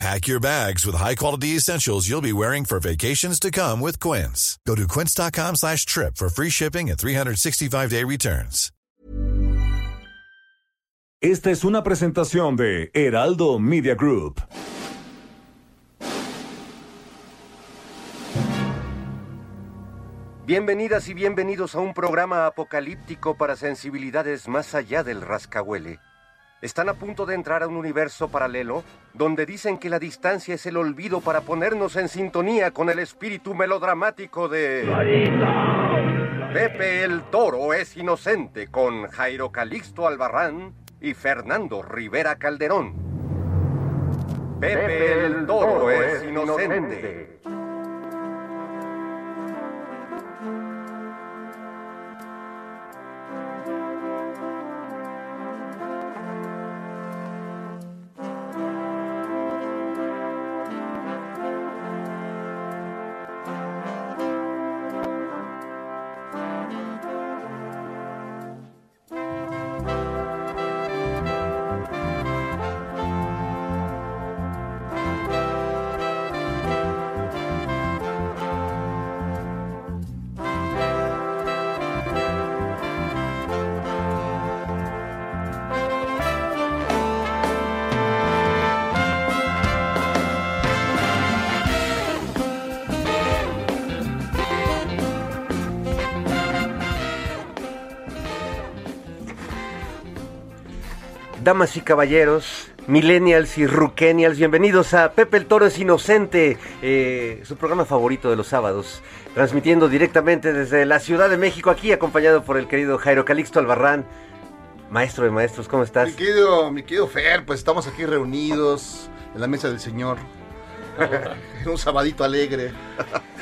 Pack your bags with high-quality essentials you'll be wearing for vacations to come with Quince. Go to quince.com slash trip for free shipping and 365-day returns. Esta es una presentación de Heraldo Media Group. Bienvenidas y bienvenidos a un programa apocalíptico para sensibilidades más allá del rascahuele. Están a punto de entrar a un universo paralelo donde dicen que la distancia es el olvido para ponernos en sintonía con el espíritu melodramático de... Pepe el Toro es inocente con Jairo Calixto Albarrán y Fernando Rivera Calderón. Pepe el Toro es inocente. Damas y caballeros, millennials y ruquenials, bienvenidos a Pepe el Toro es Inocente, eh, su programa favorito de los sábados, transmitiendo directamente desde la Ciudad de México, aquí acompañado por el querido Jairo Calixto Albarrán. Maestro de maestros, ¿cómo estás? Mi querido, mi querido Fer, pues estamos aquí reunidos en la mesa del Señor. un sabadito alegre.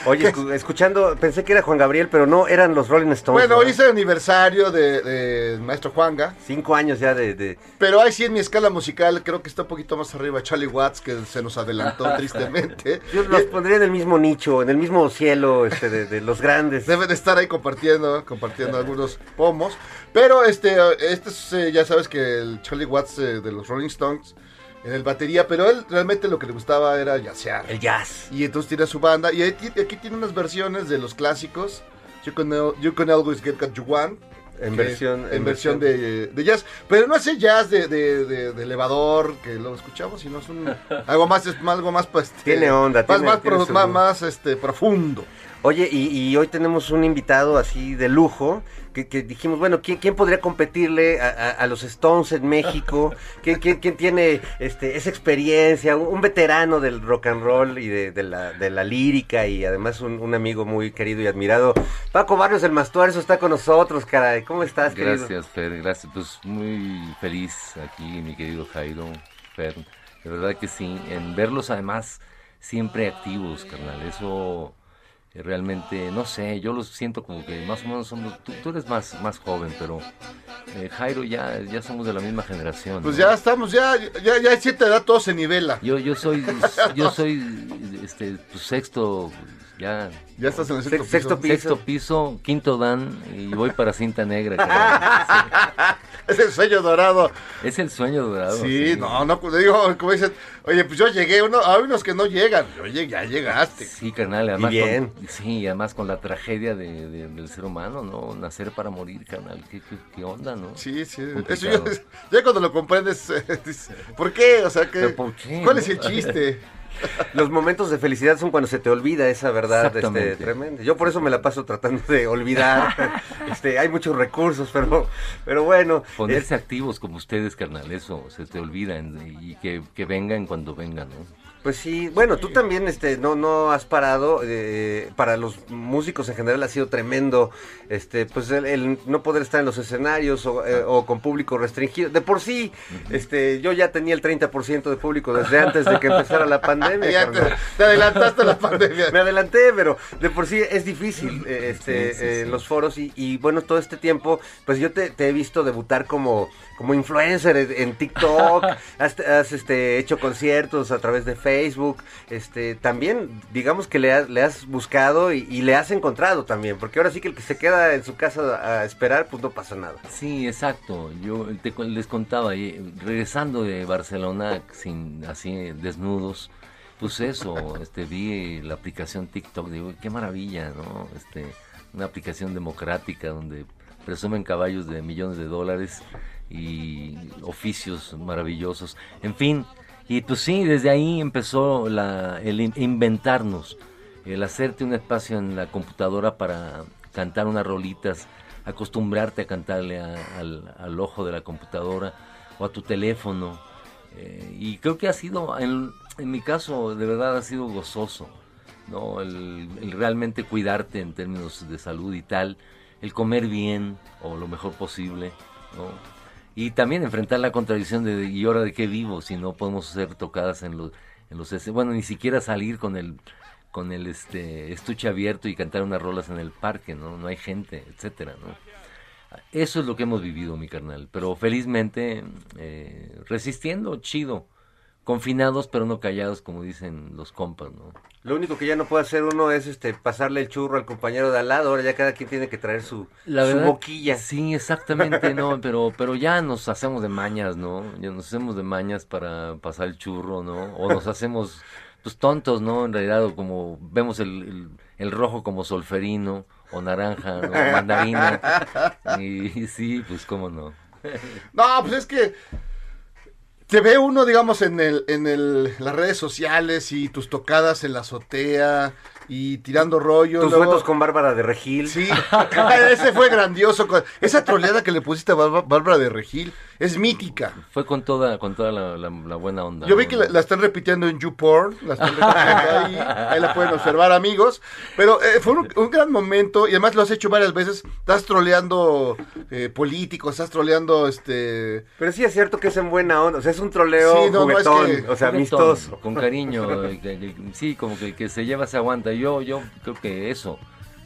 Oye, escu- escuchando, pensé que era Juan Gabriel, pero no, eran los Rolling Stones. Bueno, ¿verdad? es el aniversario de, de Maestro Juanga, Cinco años ya de... de- pero ahí sí en mi escala musical creo que está un poquito más arriba Charlie Watts, que se nos adelantó tristemente. Yo los pondría en el mismo nicho, en el mismo cielo este, de, de los grandes. Deben de estar ahí compartiendo, compartiendo algunos pomos. Pero este, este es, eh, ya sabes que el Charlie Watts eh, de los Rolling Stones en el batería, pero él realmente lo que le gustaba era jazzear. El jazz. Y entonces tiene su banda. Y aquí tiene unas versiones de los clásicos. You can, you can always get what you want. En versión- en en versión versión. de, de jazz. Pero no es el jazz de, de- elevador que lo escuchamos, sino es un, algo más, algo más, pues, este, Tiene onda, Más, tiene- más, tiene pro- su- más, más, este, profundo. Oye, y, y hoy tenemos un invitado así de lujo, que, que dijimos, bueno, ¿quién, quién podría competirle a, a- a los Stones en México? ¿Quién, quién- quién tiene este, esa experiencia? Un, un veterano del rock and roll y de, de la, de la lírica y además un, un amigo muy querido y admirado. Paco Barrios del Mastuerzo está con nosotros, caray. ¿Cómo estás, querido? Gracias, Fer, gracias. Pues muy feliz aquí, mi querido Jairo, Fer. De verdad que sí, en verlos además siempre activos, carnal. Eso realmente, no sé, yo los siento como que más o menos somos, tú, tú eres más, más joven, pero eh, Jairo ya, ya somos de la misma generación. Pues ¿no? ya estamos, ya, ya, ya cierta edad todo se nivela. Yo, yo soy, yo soy, este, pues, sexto, ya, Ya estás en el sexto, Sex- sexto piso. piso. sexto piso, quinto dan y voy para cinta negra. Es el sueño dorado. Es el sueño dorado. Sí, no, no, pues digo, como dicen, oye, pues yo llegué, uno, hay unos que no llegan. Oye, ya llegaste. Sí, carnal, además bien. Con, sí, además con la tragedia de, de- del ser humano, ¿no? Nacer para morir, carnal. ¿Qué, qué, qué onda, no? Sí, sí. Eso ya, cuando lo comprendes, eh, dices, ¿por qué? O sea, que, ¿Pero por qué, ¿cuál no? es el chiste? Los momentos de felicidad son cuando se te olvida esa verdad este, tremenda. Yo por eso me la paso tratando de olvidar. este, hay muchos recursos, pero, pero bueno. Ponerse activos como ustedes, carnal, eso, se te olvidan y que, que vengan cuando vengan, ¿no? Pues sí, bueno, tú también este no no has parado eh, para los músicos en general ha sido tremendo este pues el, el no poder estar en los escenarios o, eh, o con público restringido. De por sí, este yo ya tenía el 30% de público desde antes de que empezara la pandemia. Ya te, adelantaste a la pandemia. Me adelanté, pero de por sí es difícil eh, este Sí, sí, eh, sí. los foros y, y, bueno, todo este tiempo, pues yo te, te he visto debutar como, como influencer en, en TikTok, has, has, este, hecho conciertos a través de Facebook, este, también digamos que le, has- buscado y, le has encontrado también, porque ahora sí que el que se queda en su casa a esperar, pues no pasa nada. Sí, exacto. Yo te les contaba, regresando de Barcelona sin así desnudos, pues eso, este vi la aplicación TikTok, digo, qué maravilla, ¿no? Este, una aplicación democrática donde presumen caballos de millones de dólares y oficios maravillosos. En fin, y pues sí, desde ahí empezó la, el in- inventarnos, el hacerte un espacio en la computadora para cantar unas rolitas, acostumbrarte a cantarle a- al, al ojo de la computadora o a tu teléfono. Eh, y creo que ha sido, en, en mi caso, de verdad ha sido gozoso, ¿no? El, el realmente cuidarte en términos de salud y tal, el comer bien o lo mejor posible, ¿no? Y también enfrentar la contradicción de ¿y ahora de qué vivo? Si no podemos ser tocadas en los, en los bueno, ni siquiera salir con el con el este estuche abierto y cantar unas rolas en el parque, ¿no? No hay gente, etcétera, ¿no? Eso es lo que hemos vivido, mi carnal. Pero felizmente, eh, resistiendo, chido. Confinados, pero no callados, como dicen los compas, ¿no? Lo único que ya no puede hacer uno es este pasarle el churro al compañero de al lado, ahora ya cada quien tiene que traer su, La su boquilla. Sí, exactamente, no, pero, pero ya nos hacemos de mañas, ¿no? Ya nos hacemos de mañas para pasar el churro, ¿no? O nos hacemos, pues, tontos, ¿no? En realidad, o como vemos el, el, el rojo como solferino, o naranja, ¿no? Mandarina. Y, sí, pues, cómo no. No, pues es que te ve uno, digamos, en el, en el, las redes sociales y tus tocadas en la azotea y tirando rollo. Tus luego- duetos con Bárbara de Regil. Sí, ese fue grandioso. Esa troleada que le pusiste a Bárbara de Regil es mítica. Fue con toda, con toda la, la- la buena onda. Yo vi ¿no? que la, la están repitiendo en YouPorn, la están repitiendo ahí, ahí la pueden observar amigos, pero eh, fue un, un gran momento y además lo has hecho varias veces, estás troleando eh, políticos, estás troleando este... Pero sí es cierto que es en buena onda, o sea, es un troleo Sí, no, no, es juguetón, que- o sea, Juguetón, amistoso. Con cariño, eh, sí, como que el que se lleva se aguanta. Yo, yo creo que eso,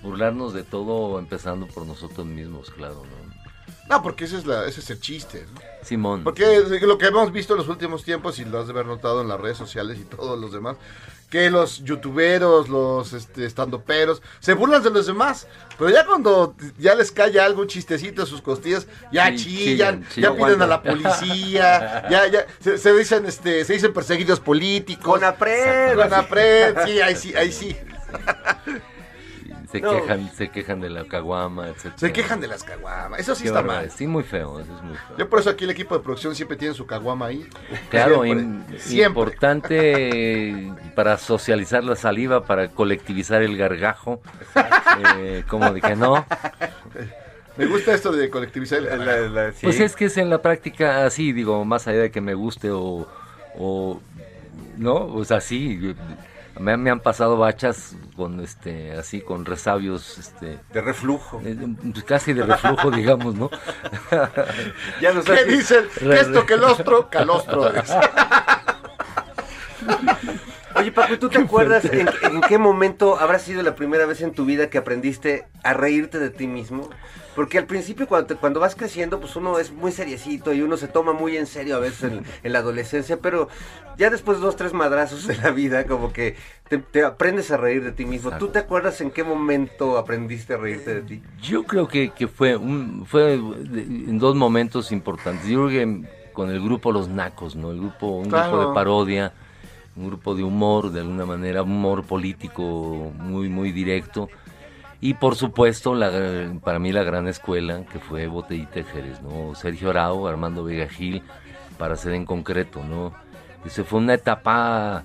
burlarnos de todo empezando por nosotros mismos, claro, ¿no? No, porque ese es, la, ese es el chiste, ¿no? Simón. Porque lo que hemos visto en los últimos tiempos, y lo has de haber notado en las redes sociales y todos los demás, que los youtuberos, los este, estandoperos, se burlan de los demás. Pero ya cuando ya les cae algo, un chistecito a sus costillas, ya Sí, chillan, chillan, ya piden a la policía, ya, ya, se, se dicen, este, se dicen perseguidos políticos. Con apred. Con apred, sí, ahí sí, ahí sí. se, No. quejan, se quejan de la caguama, etc. Se quejan de las caguamas, eso sí Qué está mal. Sí, muy feo, eso es muy feo. Yo por eso aquí el equipo de producción siempre tiene su caguama ahí. Claro, Siempre, siempre. importante para socializar la saliva, para colectivizar el gargajo. Eh, como dije, no. Me gusta esto de colectivizar el La- la- sí. Pues es que es en la práctica así, digo, más allá de que me guste o, o no, o sea, sí, me, me han pasado bachas con este, así, con resabios, este, de reflujo. eh, casi de reflujo, digamos, ¿no? Ya no ¿Qué dicen? Que esto, que el ostro, calostro. Oye, Paco, ¿y tú te acuerdas en, en qué momento habrá sido la primera vez en tu vida que aprendiste a reírte de ti mismo? Porque al principio cuando, te- cuando vas creciendo, pues uno es muy seriecito y uno se toma muy en serio a veces en, en la adolescencia, pero ya después de dos, tres madrazos de la vida, como que te, te aprendes a reír de ti mismo. ¿Tú Exacto. te acuerdas en qué momento aprendiste a reírte de ti? Yo creo que, que fue un fue en dos momentos importantes. Yo creo que con el grupo Los Nacos, ¿no? El grupo, un Claro. grupo de parodia, un grupo de humor, de alguna manera, humor político muy, muy directo. Y por supuesto, la, para mí la gran escuela, que fue Botellita Jerez, ¿no? Sergio Arau, Armando Vega Gil, para ser en concreto, ¿no? Esa fue una etapa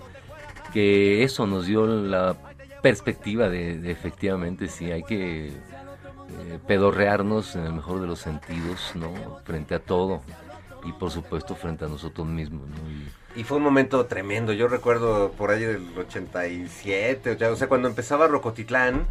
que eso nos dio la perspectiva de, de efectivamente sí hay que eh, pedorrearnos en el mejor de los sentidos, ¿no? Frente a todo y por supuesto frente a nosotros mismos, ¿no? Y Y fue un momento tremendo. Yo recuerdo por ahí del 87, o sea, o sea, cuando empezaba Rocotitlán,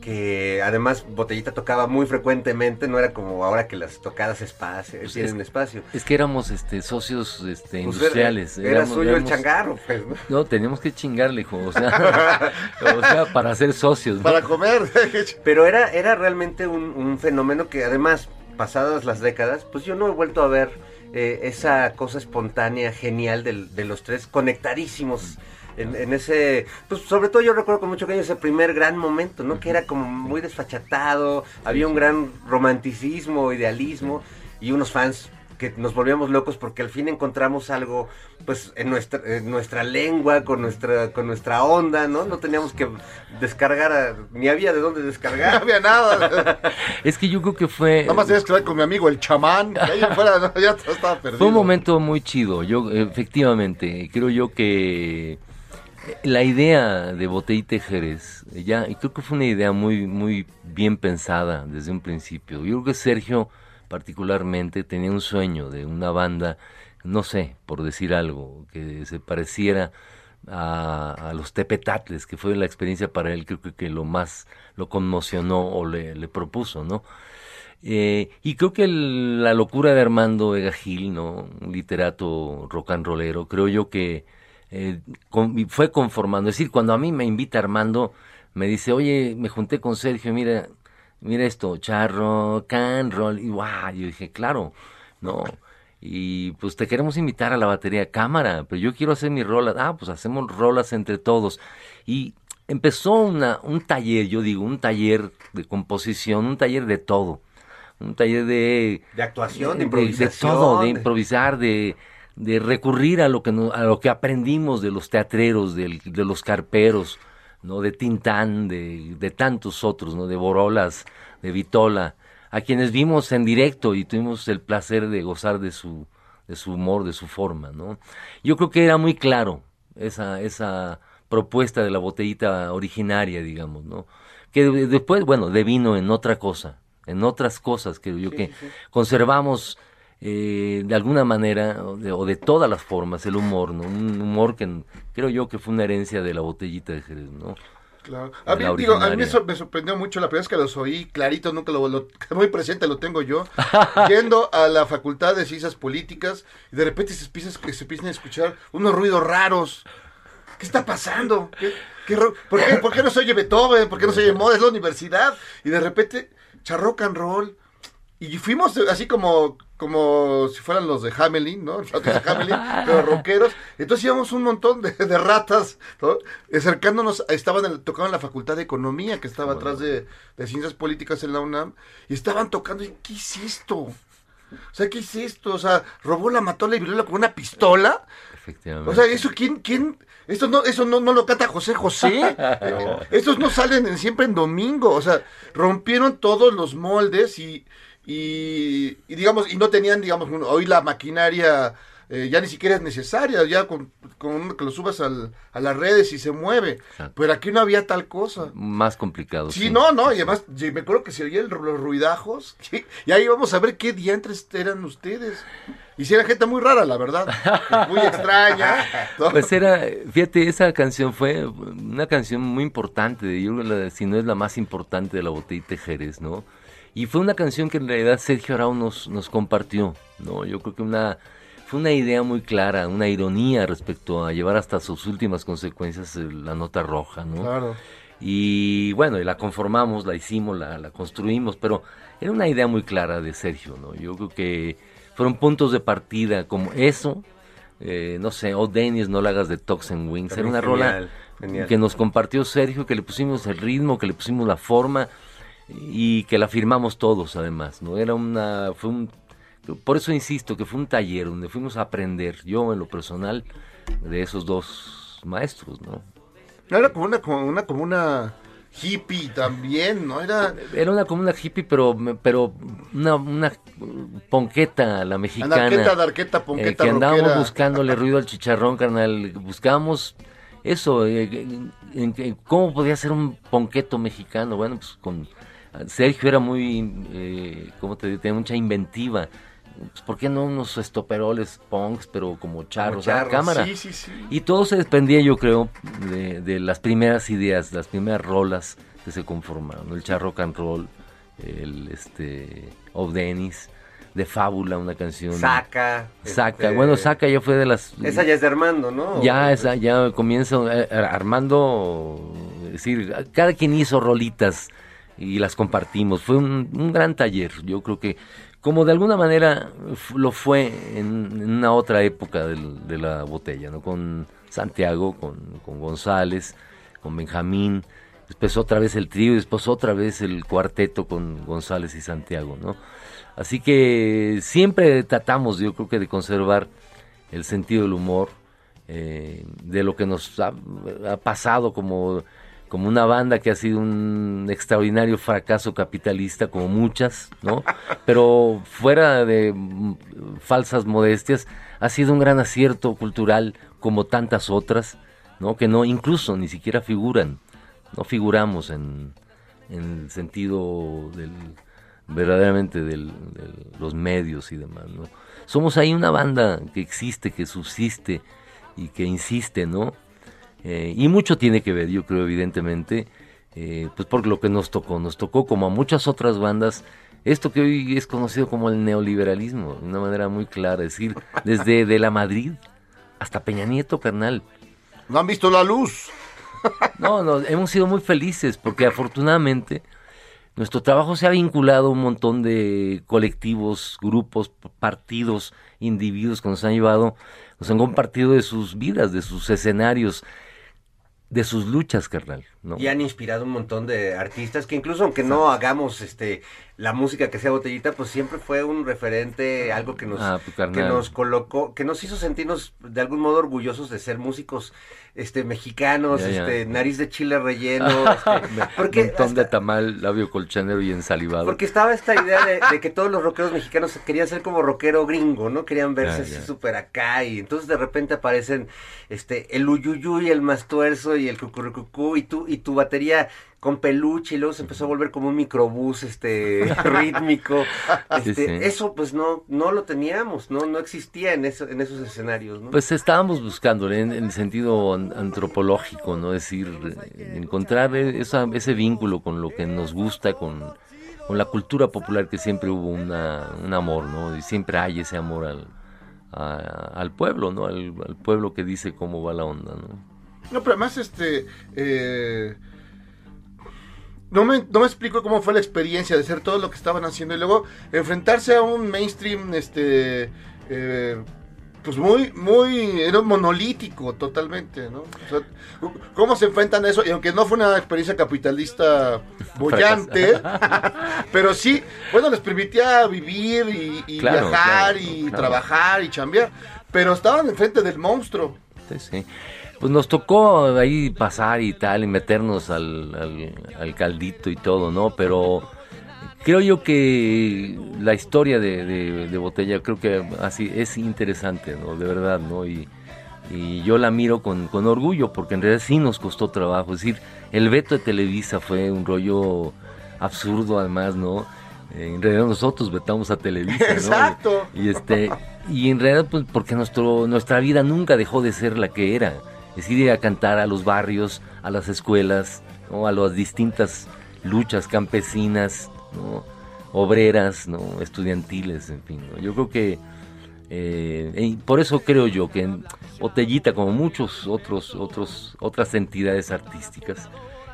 que además Botellita tocaba muy frecuentemente, no era como ahora que las tocadas espacio, Pues tienen es- espacio. Es que éramos este, socios este, Pues industriales. Era, era éramos- suyo el éramos- changarro, pues, ¿no? No, teníamos que chingarle, hijo. O sea, o sea, para ser socios. ¿no? Para comer. Pero era, era realmente un, un fenómeno que además, pasadas las décadas, pues yo no he vuelto a ver eh, esa cosa espontánea, genial del- de los tres, conectadísimos. En, en ese, pues sobre todo yo recuerdo con mucho cariño ese primer gran momento, ¿no? Que era como muy desfachatado, había un gran romanticismo, idealismo y unos fans que nos volvíamos locos porque al fin encontramos algo pues en nuestra en nuestra lengua con nuestra con nuestra onda no no teníamos que descargar a- ni había de dónde No descargar había nada. Es que yo creo que fue. Nada más tenías que hablar con mi amigo el chamán. que ahí afuera, no, ya estaba perdido. Fue un momento muy chido. Yo, efectivamente, creo yo que la idea de Botellita Jerez, ya, y creo que fue una idea muy, muy bien pensada desde un principio. Yo creo que Sergio, particularmente, tenía un sueño de una banda, no sé, por decir algo, que se pareciera a, a los Tepetatles, que fue la experiencia para él, creo que, lo más lo conmocionó o le, propuso, ¿no? Eh, y creo que el- la locura de Armando Vega Gil, ¿no? Un literato rock and rollero, creo yo que eh, con- fue conformando. Es decir, cuando a mí me invita Armando, me dice, oye, me junté con Sergio, mira, mira esto, charro, can roll, y guau, yo dije, claro, no. Y pues te queremos invitar a la batería cámara, pero yo quiero hacer mis rolas. Ah, pues hacemos rolas entre todos. Y empezó una, un taller, yo digo, un taller de composición, un taller de todo. Un taller de, de actuación de de, improvisación todo, de de- improvisar, de, de recurrir a lo que a lo que aprendimos de los teatreros, de los carperos, no, de Tintán, de, de tantos otros, no, de Borolas, de Vitola, a quienes vimos en directo y tuvimos el placer de gozar de su, de su humor, de su forma, ¿no? Yo creo que era muy claro esa, esa propuesta de la botellita originaria, digamos, ¿no? Que de- después, bueno, devino en otra cosa, en otras cosas, creo yo, que conservamos eh, de alguna manera, o de, o de todas las formas, el humor, ¿no? Un humor que creo yo que fue una herencia de la botellita de Jerez, ¿no? Claro. A mí, digo, a mí me, me sorprendió mucho la primera vez que los oí, clarito, nunca lo, lo- muy presente lo tengo yo, yendo a la Facultad de Ciencias Políticas y de repente se empiezan, se empiezan a escuchar unos ruidos raros. ¿Qué está pasando? ¿Qué, qué por, qué, por qué no se oye Beethoven? ¿Por qué no se oye Moda? Es la universidad. Y de repente, charrock and roll. Y fuimos así como, como si fueran los de Hamelin, ¿no? Los de Hamelin, pero rockeros. Entonces íbamos un montón de, de ratas, ¿no? acercándonos, estaban en, tocaban la Facultad de Economía, que estaba atrás de, de Ciencias Políticas en la UNAM, y estaban tocando, y ¿qué es esto? O sea, ¿qué es esto? O sea, robó la matola y violó con una pistola. Efectivamente. O sea, eso quién, quién, esto no, eso no, no lo canta José José. Eh, Estos no salen en- siempre en domingo. O sea, rompieron todos los moldes y, y, y digamos, y no tenían, digamos, un- hoy la maquinaria eh, ya ni siquiera es necesaria, ya con, con que lo subas al- a las redes y se mueve. Exacto. Pero aquí no había tal cosa. Más complicado. Sí, no, no, y además me acuerdo que se oían los ruidajos, y ahí vamos a ver qué diantres eran ustedes. Y si era gente muy rara, la verdad, muy extraña. ¿no? Pues era, fíjate, esa canción fue una canción muy importante, yo la- si no es la más importante de la botellita de Jerez, ¿no? Y fue una canción que en realidad Sergio Arau nos, nos compartió, ¿no? Yo creo que una, fue una idea muy clara, una ironía respecto a llevar hasta sus últimas consecuencias la nota roja, ¿no? Claro. Y bueno, y la conformamos, la hicimos, la, la construimos, pero era una idea muy clara de Sergio, ¿no? Yo creo que fueron puntos de partida como eso, eh, no sé, Oh Dennis, no la hagas de Toxin Wings, era una rola genial. que nos compartió Sergio, que le pusimos el ritmo, que le pusimos la forma y que la firmamos todos además, ¿no? Era una, fue un, por eso insisto que fue un taller donde fuimos a aprender, yo en lo personal, de esos dos maestros, ¿no? Era como una, como una, como una hippie también, ¿no? Era Era una como una hippie, pero, pero una, una ponqueta, la mexicana. anarqueta, darqueta, eh, ponqueta, que andábamos rockera. buscándole ruido al chicharrón, carnal. Buscábamos eso, eh, en- en- en cómo podía ser un ponqueto mexicano. Bueno, pues con Sergio era muy, eh, ¿cómo te digo? Tenía mucha inventiva. pues, ¿por qué no unos estoperoles punks, pero como charros, Como a charros, cámara? Sí, sí, sí. Y todo se desprendía, yo creo, de, de las primeras ideas, las primeras rolas que se conformaron. El charro and roll, el este, Of Dennis, de Fábula, una canción. Saca. Saca. este, Bueno, Saca ya fue de las. Esa ya es de Armando, ¿no? Ya, esa, ya comienza eh, Armando, es decir, cada quien hizo rolitas y las compartimos. Fue un, gran taller, yo creo que como de alguna manera lo fue en, una otra época de la botella, ¿no? Con Santiago, con, con González, con Benjamín, después otra vez el trío después otra vez el cuarteto con González y Santiago, ¿no? Así que siempre tratamos, yo creo que de conservar el sentido del humor, eh, de lo que nos ha pasado como, como una banda que ha sido un extraordinario fracaso capitalista, como muchas, ¿no? Pero fuera de mm, falsas modestias, ha sido un gran acierto cultural como tantas otras, ¿no? Que no, incluso ni siquiera figuran, no figuramos en, el sentido del verdaderamente de los medios y demás, ¿no? Somos ahí una banda que existe, que subsiste y que insiste, ¿no? Eh, y mucho tiene que ver, yo creo, evidentemente, eh, pues por lo que nos tocó. Nos tocó, como a muchas otras bandas, esto que hoy es conocido como el neoliberalismo, de una manera muy clara, es decir, desde de la Madrid hasta Peña Nieto, carnal. No han visto la luz. No, no, hemos sido muy felices porque afortunadamente nuestro trabajo se ha vinculado a un montón de colectivos, grupos, partidos, individuos que nos han llevado, nos han compartido de sus vidas, de sus escenarios, de sus luchas, carnal. ¿no? Y han inspirado un montón de artistas que incluso aunque no hagamos este la música que sea botellita, pues siempre fue un referente, algo que nos, Ah, pues, que nos colocó, que nos hizo sentirnos de algún modo orgullosos de ser músicos este mexicanos, Ya, ya. este nariz de chile relleno, este, porque montón de tamal, labio colchonero y ensalivado. porque estaba esta idea de, de que todos los rockeros mexicanos querían ser como rockero gringo, ¿no? Querían verse Ya, así súper acá y entonces de repente aparecen este el uyuyuy, el mastuerzo y el cucurucucú y tu y tu batería con peluche y luego se empezó a volver como un microbús este rítmico. Este, sí. eso pues no no lo teníamos, no no existía en eso en esos escenarios, ¿no? Pues estábamos buscando en, en el sentido an- antropológico, ¿no? Es decir, eh, encontrar esa, ese vínculo con lo que nos gusta, con, con la cultura popular que siempre hubo una, un amor, ¿no? Y siempre hay ese amor al, a- al pueblo, ¿no? Al, al pueblo que dice cómo va la onda, ¿no? No, pero además, este. eh, no, me, no me explico cómo fue la experiencia de hacer todo lo que estaban haciendo y luego enfrentarse a un mainstream, este. eh, pues muy, muy. Era monolítico totalmente, ¿no? O sea, ¿Cómo se enfrentan a eso? Y aunque no fue una experiencia capitalista bollante, pero sí, bueno, les permitía vivir y, y Claro, viajar claro, y claro. trabajar y chambear. Pero estaban enfrente del monstruo. Sí, sí. Pues nos tocó ahí pasar y tal, y meternos al, al, al caldito y todo, ¿no? Pero creo yo que la historia de, de- de Botella creo que así es interesante, ¿no? De verdad, ¿no? Y, y yo la miro con, con orgullo porque en realidad sí nos costó trabajo. Es decir, el veto de Televisa fue un rollo absurdo además, ¿no? Eh, En realidad nosotros vetamos a Televisa, ¿no? Exacto. Y este y en realidad pues porque nuestro nuestra vida nunca dejó de ser la que era. Ir a cantar a los barrios, a las escuelas, ¿no? a las distintas luchas campesinas, obreras, ¿no? estudiantiles, en fin. ¿no? Yo creo que eh, por eso creo yo que en Botellita, como muchos otros, otros, otras entidades artísticas,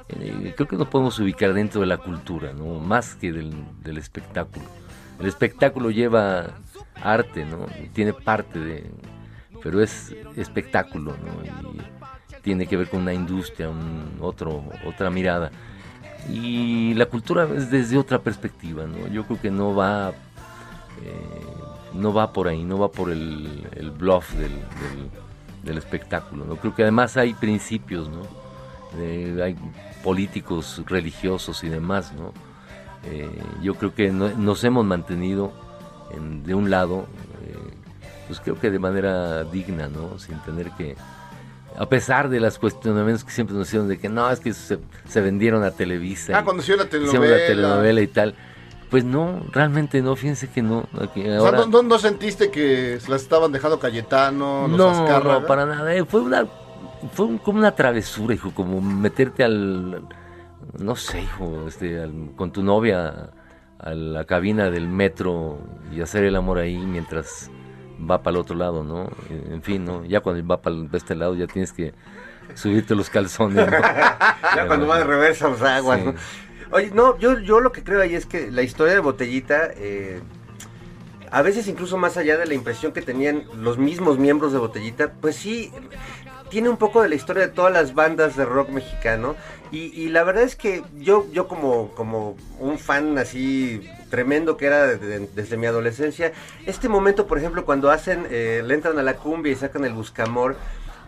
eh, creo que nos podemos ubicar dentro de la cultura, ¿no? más que del, espectáculo. El espectáculo lleva arte, ¿no? Tiene parte de, pero es espectáculo, ¿no? Tiene que ver con una industria, un otro, otra mirada. Y la cultura es desde otra perspectiva, ¿no? Yo creo que no va, eh, no va por ahí, no va por el, el bluff del, del, espectáculo, ¿no? Creo que además hay principios, ¿no? Hay políticos religiosos y demás, ¿no? Eh, yo creo que no- nos hemos mantenido en- de un lado, eh, pues creo que de manera digna, ¿no? Sin tener que, a pesar de las cuestionamientos que siempre nos hicieron de que no, es que se, se vendieron a Televisa. Ah, y cuando hicieron la telenovela. la telenovela y tal. pues no, realmente no, fíjense que no. aquí O sea, ahora- ¿no, sentiste que se las estaban dejando Cayetano, los no, Azcárraga? no, para nada. eh, Fue una, fue un- como una travesura, hijo, como meterte al, no sé, hijo, este, al- con tu novia a la cabina del metro y hacer el amor ahí mientras va para el otro lado, ¿no? En fin, ¿no? Ya cuando va para este lado ya tienes que subirte los calzones, ¿no? Ya cuando va de reversa los aguas, Sí. ¿no? Oye, no, yo, yo lo que creo ahí es que la historia de Botellita, eh, a veces incluso más allá de la impresión que tenían los mismos miembros de Botellita, pues sí, tiene un poco de la historia de todas las bandas de rock mexicano. Y, y la verdad es que yo, yo como, como un fan así tremendo que era de- de- desde mi adolescencia, este momento, por ejemplo, cuando hacen, eh, le entran a la cumbia y sacan el buscamor,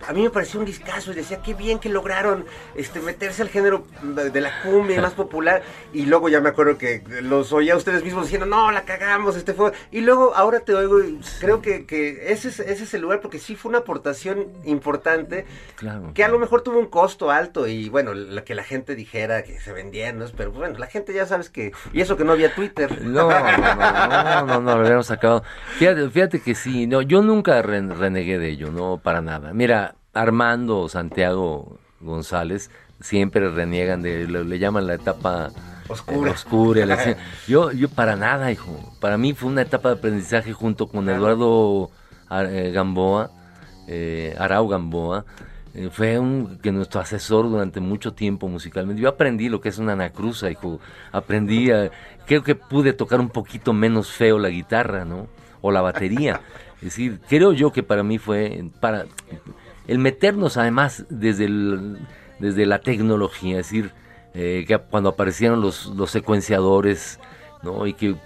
a mí me pareció un discazo y decía qué bien que lograron este meterse al género de la cumbia más popular y luego ya me acuerdo que los oía ustedes mismos diciendo no la cagamos este fue y luego ahora te oigo y creo que, que ese, es, ese es el lugar porque sí fue una aportación importante Claro. que a lo mejor tuvo un costo alto y bueno lo que la gente dijera que se vendían ¿no? pero bueno la gente ya sabes que y eso que no había Twitter No, no, no, no, no, no, lo habíamos acabado. Fíjate, fíjate que sí, no, yo nunca ren- renegué de ello, no, para nada. Mira, Armando Santiago González siempre reniegan de, le, le llaman la etapa Oscura. eh, oscura. Yo, yo para nada, hijo. Para mí fue una etapa de aprendizaje junto con Eduardo Ar- eh, Gamboa, eh, Arau Gamboa. Eh, fue un, que nuestro asesor durante mucho tiempo musicalmente. Yo aprendí lo que es una anacruza, hijo. Aprendí, a- creo que pude tocar un poquito menos feo la guitarra, ¿no? O la batería. Es decir, creo yo que para mí fue para el meternos además desde el- desde la tecnología, es decir, eh, que cuando aparecieron los, los secuenciadores, ¿no? Y que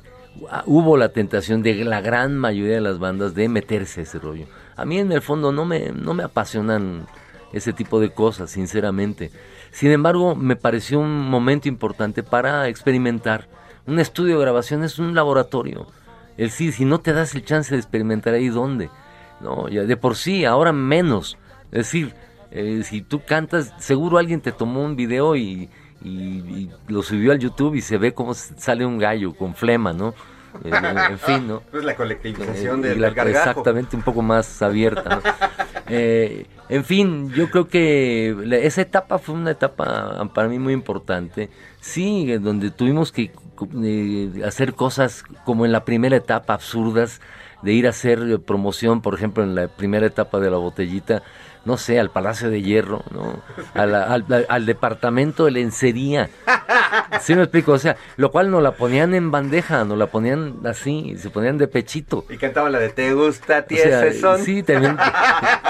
ah, hubo la tentación de la gran mayoría de las bandas de meterse a ese rollo. A mí en el fondo no me, no me apasionan ese tipo de cosas, sinceramente. Sin embargo, me pareció un momento importante para experimentar. Un estudio de grabación es un laboratorio. El sí, si no te das el chance de experimentar ahí, ¿dónde? No, ya de por sí, ahora menos. Es decir, eh, si tú cantas, seguro alguien te tomó un video y, y- y lo subió al YouTube y se ve cómo sale un gallo con flema, ¿no? Eh, en, fin, ¿no? pues la colectivización Eh, del, la- Exactamente, un poco más abierta. ¿no? Eh, en fin, yo creo que esa etapa fue una etapa para mí muy importante. Sí, donde tuvimos que hacer cosas como en la primera etapa absurdas, de ir a hacer promoción, por ejemplo, en la primera etapa de la botellita, no sé, al Palacio de Hierro, ¿no? A la- al, departamento de lencería. ¿Sí me explico? O sea, lo cual nos la ponían en bandeja, nos la ponían así, se ponían de pechito. y cantaban la de te gusta a ti O sea, sí, termin-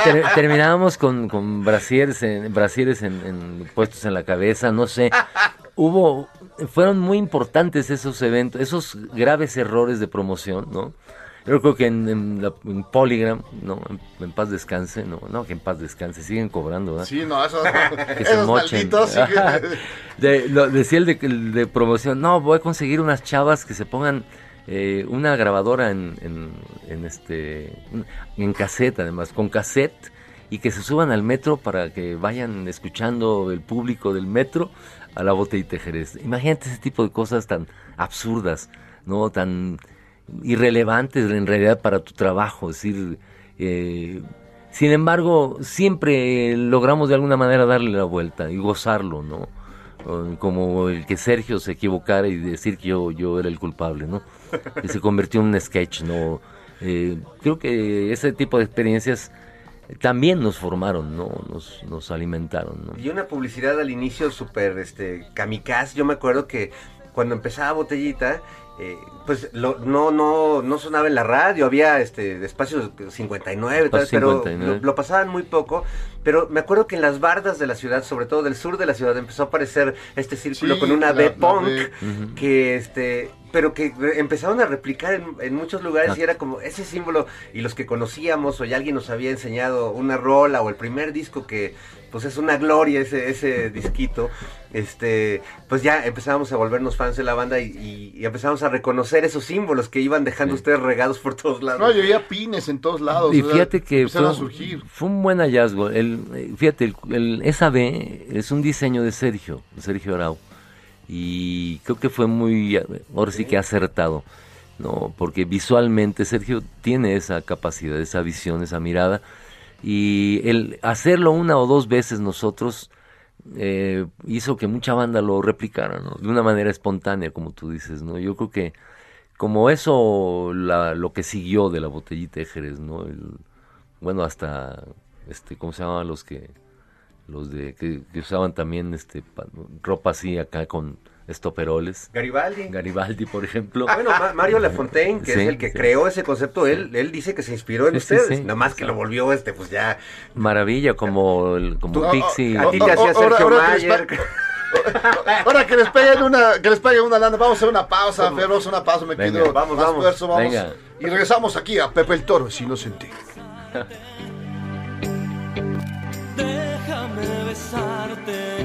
ter- terminábamos con, con brasieres, en, brasieres en, en- puestos en la cabeza, no sé. Hubo, fueron muy importantes esos eventos, esos graves errores de promoción, ¿no? Yo creo que en, en la- en Polygram, ¿no? En, en paz descanse, ¿no? No, que en paz descanse, siguen cobrando, ¿verdad? Sí, no, esos, que se esos mochen. Ajá. que- De- lo- decía el de, el de promoción, no, voy a conseguir unas chavas que se pongan eh, una grabadora en, en, en este en cassette además, con cassette y que se suban al metro para que vayan escuchando el público del metro a la botellita de Jerez. Imagínate ese tipo de cosas tan absurdas, ¿no? Tan irrelevantes en realidad para tu trabajo, decir, eh, sin embargo, siempre logramos de alguna manera darle la vuelta y gozarlo, ¿no? Como el que Sergio se equivocara y decir que yo, yo era el culpable, ¿no? Que se convirtió en un sketch, ¿no? Eh, creo que ese tipo de experiencias también nos formaron, ¿no? Nos, nos alimentaron. Y una publicidad al inicio súper este, kamikaze. Yo me acuerdo que cuando empezaba Botellita, eh, pues lo- no, no, no sonaba en la radio, había este espacios 59, tal, Espacio pero 59. Lo, lo pasaban muy poco. Pero me acuerdo que en las bardas de la ciudad, sobre todo del sur de la ciudad, empezó a aparecer este círculo Sí, con una la- B punk B. Que este pero que empezaron a replicar en, en muchos lugares y era como ese símbolo y los que conocíamos o ya alguien nos había enseñado una rola o el primer disco que pues es una gloria ese ese disquito este pues ya empezábamos a volvernos fans de la banda y, y- y empezamos a reconocer esos símbolos que iban dejando Sí. ustedes regados por todos lados No, yo veía pines en todos lados. Y o sea, fíjate que fue, empezaron a surgir. fue un buen hallazgo. El, eh, fíjate, el, el- esa B es un diseño de Sergio, de Sergio Arau. y creo que fue muy, ahora sí que acertado, ¿no? Porque visualmente Sergio tiene esa capacidad, esa visión, esa mirada, y el hacerlo una o dos veces nosotros eh, hizo que mucha banda lo replicara. De una manera espontánea, como tú dices, ¿no? Yo creo que como eso, la, lo que siguió de la botellita de ¿no? El, bueno, hasta, este, ¿cómo se llamaban los que, los de, que, que usaban también, este, pa- ropa así acá con estoperoles? Garibaldi. Garibaldi, por ejemplo. Ah, bueno, Ma- Mario Lafontaine, que Sí, es el que sí. creó ese concepto, él, él dice que se inspiró en Sí, ustedes, sí. nada más que lo volvió este, pues ya. Maravilla, como, el, como Tú- Pixie. A ti te Oh, oh, hacía ahora- Sergio ahora que les Mayer. Ahora que les peguen una, que les paguen una lana, vamos a hacer una pausa, Fer, vamos a hacer una pausa, me Venga, quedo vamos, más vamos. vamos. Venga. Y regresamos aquí a Pepe el Toro, es inocente. Déjame besarte.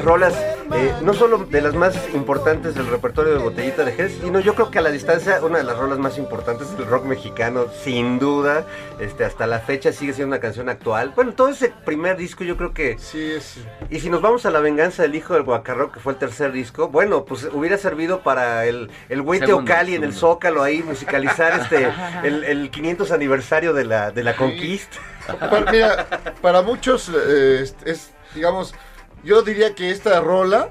Las rolas, eh, no solo de las más importantes del repertorio de Botellita de Jerez, sino yo creo que a la distancia una de las rolas más importantes del rock mexicano, sin duda. Este, hasta la fecha sigue siendo una canción actual. Bueno, todo ese primer disco yo creo que... Sí, es. Y si nos vamos a La Venganza del Hijo del Guacarro, que fue el tercer disco, bueno, pues hubiera servido para el, el güey Teocali en el. Zócalo ahí, musicalizar este el, el 500 aniversario de la, de la conquista. Para, mira, para muchos eh, es, es, digamos, yo diría que esta rola,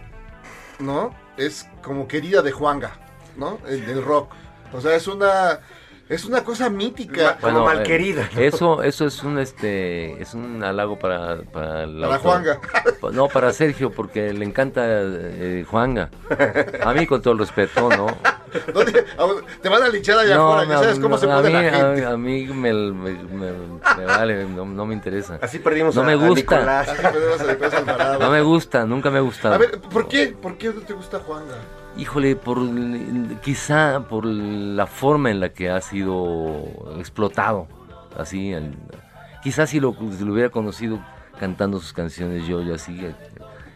¿no? Es como querida de Juanga, ¿no? El del rock. O sea, es una es una cosa mítica. Como eh, malquerida, ¿no? Eso, eso es un este, es un halago para, para el Para. Juanga. No, para Sergio, porque le encanta eh, Juanga. A mí con todo el respeto, ¿no? ¿Dónde? Te van a linchar allá No, afuera, ya no, sabes cómo no, se a pone mí, la gente. A, a mí me, me- me- me vale, no, no me interesa. Así perdimos No a, me a gusta. Nicolás. Así perdemos a Nicolás Alvarado. No me gusta, nunca me ha gustado. A ver, ¿por qué? ¿Por qué no te gusta Juanga? Híjole, por quizá por la forma en la que ha sido explotado, así, el- quizás si lo, si lo hubiera conocido cantando sus canciones yo, yo así, eh,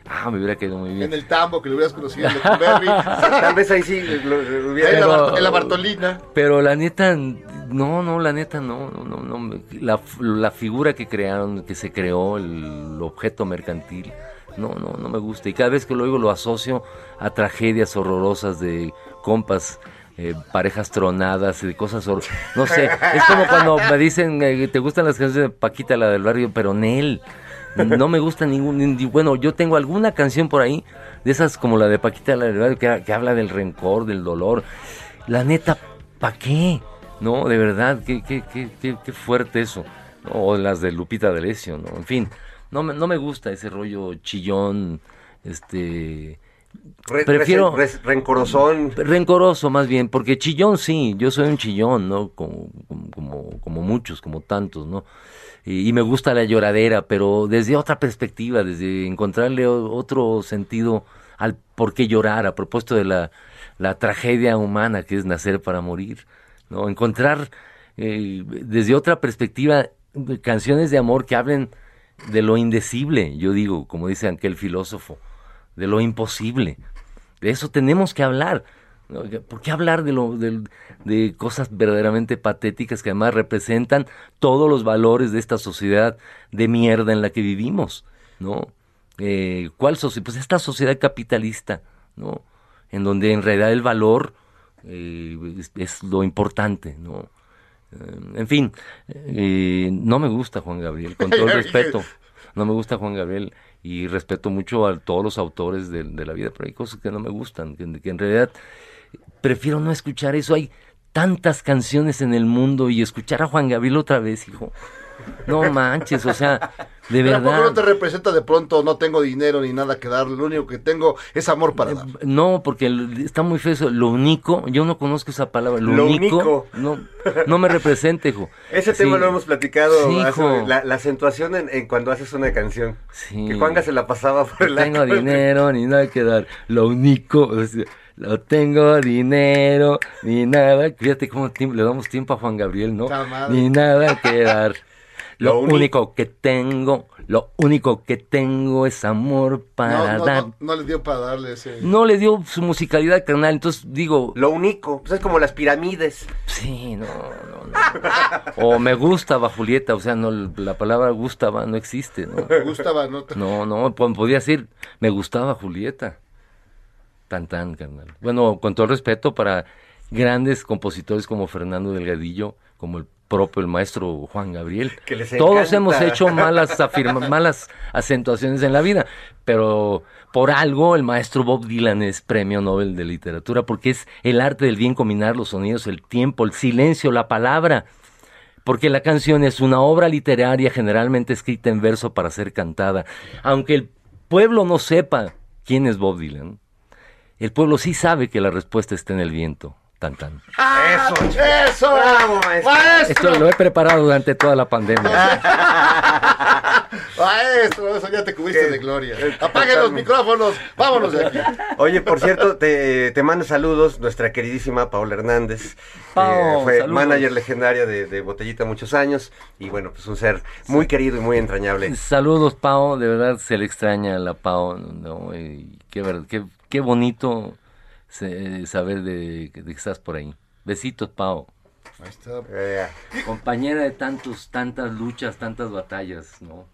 ah, me hubiera quedado muy En bien. el tambo que lo hubieras conocido en. Tal vez ahí sí lo- lo hubiera... en, la Pero- Bart- en la Bartolina. Pero la neta, no, no, la neta, no, no, no, la, la figura que crearon, que se creó, el objeto mercantil, no, no, no me gusta. Y cada vez que lo oigo lo asocio a tragedias horrorosas de compas, eh, parejas tronadas y de cosas No sé, es como cuando me dicen, eh, ¿te gustan las canciones de Paquita, la del barrio? Pero Nel, no me gusta ningún... ni- Bueno, yo tengo alguna canción por ahí, de esas como la de Paquita, la del barrio, que, habla del rencor, del dolor. La neta, ¿para qué? No, de verdad, qué, qué, qué, qué, fuerte eso. O las de Lupita D'Alessio, ¿no? En fin, no me, no me gusta ese rollo chillón, este, Re- Prefiero- rencorosón. Rencoroso más bien, porque chillón sí, yo soy un chillón, ¿no? Como, como, como, muchos, como tantos, ¿no? Y, y me gusta la lloradera, pero desde otra perspectiva, desde encontrarle otro sentido al por qué llorar, a propósito de la, la tragedia humana que es nacer para morir, ¿no? Encontrar eh, desde otra perspectiva canciones de amor que hablen de lo indecible, yo digo, como dice aquel filósofo, de lo imposible. De eso tenemos que hablar. ¿Por qué hablar de, lo, del- de cosas verdaderamente patéticas que además representan todos los valores de esta sociedad de mierda en la que vivimos? ¿no? Eh, ¿Cuál sociedad? Pues esta sociedad capitalista, ¿no? En donde en realidad el valor eh, es lo importante, ¿no? Eh, en fin, eh, no me gusta Juan Gabriel, con todo el respeto. No me gusta Juan Gabriel y respeto mucho a todos los autores de, de la vida, pero hay cosas que no me gustan, que, que en realidad prefiero no escuchar eso. Hay tantas canciones en el mundo y escuchar a Juan Gabriel otra vez, hijo. No manches, o sea, de Pero ¿a poco verdad. no te representa de pronto, no tengo dinero ni nada que dar, lo único que tengo es amor para dar. No, porque está muy feo eso. Lo único, yo no conozco esa palabra. Lo, Lo único, único. No, no me representa, hijo. Ese Sí. tema lo hemos platicado. Sí, hace- la, la acentuación en, en cuando haces una canción. Sí. Que Juanga se la pasaba por el No tengo dinero ni nada que dar. Lo único, o sea, no tengo dinero ni nada. Fíjate cómo le damos tiempo a Juan Gabriel, ¿no? Ni nada que dar. Lo, único que tengo, lo único que tengo es amor para No, no, dar. no, no le dio para darle ese... No le dio su musicalidad carnal, entonces digo, Lo único. Pues es como las pirámides. Sí, no, no, no. O me gustaba Julieta, o sea, no la palabra gustaba no existe, ¿no? Me gustaba, ¿no? No, no, po- podía decir me gustaba Julieta. Tan tan, carnal. Bueno, con todo el respeto para grandes compositores como Fernando Delgadillo, como el propio el maestro Juan Gabriel. Que les Todos hemos hecho malas malas acentuaciones en la vida, pero por algo el maestro Bob Dylan es premio Nobel de literatura porque es el arte del bien combinar los sonidos, el tiempo, el silencio, la palabra. Porque la canción es una obra literaria generalmente escrita en verso para ser cantada. Aunque el pueblo no sepa quién es Bob Dylan, el pueblo sí sabe que la respuesta está en el viento. Tan tan. Eso. ¡Eso! Bravo, maestro. ¡Maestro! Esto lo he preparado durante toda la pandemia. Maestro, eso ya te cubriste de gloria. Eh, Apaguen los micrófonos, vámonos de aquí. Oye, por cierto, te, te mando saludos nuestra queridísima Paula Hernández. Pao, que fue saludos. manager legendaria de, de Botellita muchos años. Y bueno, pues un ser muy querido y muy entrañable. Saludos, Pau. De verdad se le extraña a la Pau. ¿no? Y qué, qué, qué bonito se- saber de, de que estás por ahí. Besitos, Pau. Ahí está. Eh, Compañera de tantos, tantas luchas, tantas batallas, ¿no?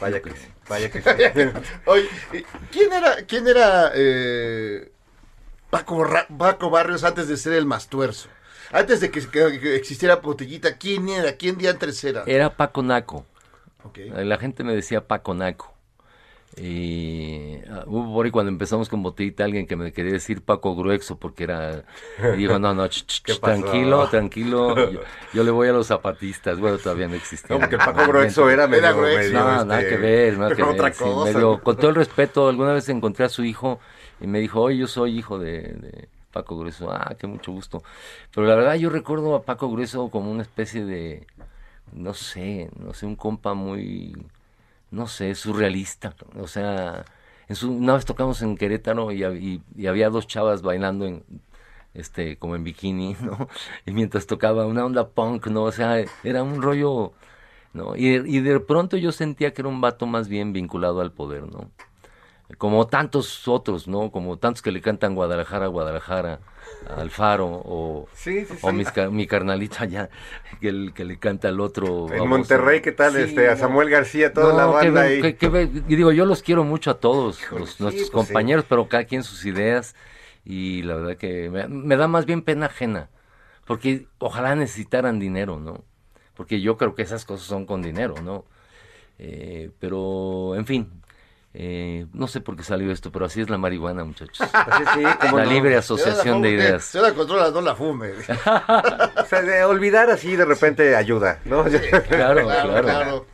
vaya que sí, vaya que sí. Oye, ¿quién era, quién era eh, Paco, Paco Barrios antes de ser el Mastuerzo? Antes de que, existiera Botellita, ¿quién era? ¿Quién diantres era? Era Paco Naco. La gente me decía Paco Naco. Y ah, hubo por ahí cuando empezamos con Botellita alguien que me quería decir Paco Gruexo porque era... Y digo, no, no, ch, ch, tranquilo, tranquilo. Yo, yo le voy a los zapatistas. Bueno, todavía no existía. No, porque el Paco Grueso era medio... Era No, este, nada que ver, nada que otra ver. sí, cosa. medio- con todo el respeto, alguna vez encontré a su hijo y me dijo, oye, yo soy hijo de, de Paco Grueso. Ah, qué mucho gusto. Pero la verdad yo recuerdo a Paco Grueso como una especie de, no sé, no sé, un compa muy, no sé, surrealista. O sea, en su, una vez tocamos en Querétaro y, hab- y- y había dos chavas bailando en, este, como en bikini, ¿no? Y mientras tocaba una onda punk, ¿no? O sea, era un rollo, ¿no? Y, y de pronto yo sentía que era un vato más bien vinculado al poder, ¿no? Como tantos otros, ¿no? Como tantos que le cantan Guadalajara, Guadalajara, al Faro, o, Sí, sí, o sí. mis ca- mi carnalito allá, que, el, que le canta al otro. En. Monterrey, ¿qué tal? Este, a. Samuel García, toda la No, que banda ve- ahí. que- que digo, yo los quiero mucho a todos, los- nuestros pues compañeros, pero cada quien sus ideas. Y la verdad que me, me da más bien pena ajena. Porque ojalá necesitaran dinero, ¿no? Porque yo creo que esas cosas son con dinero, ¿no? Eh, pero, en fin, eh, no sé por qué salió esto, pero así es la marihuana, muchachos. Así, sí, la no. libre asociación de Se ideas. la controla, no la fume. O sea, de olvidar así de repente ayuda, ¿no? Claro, claro.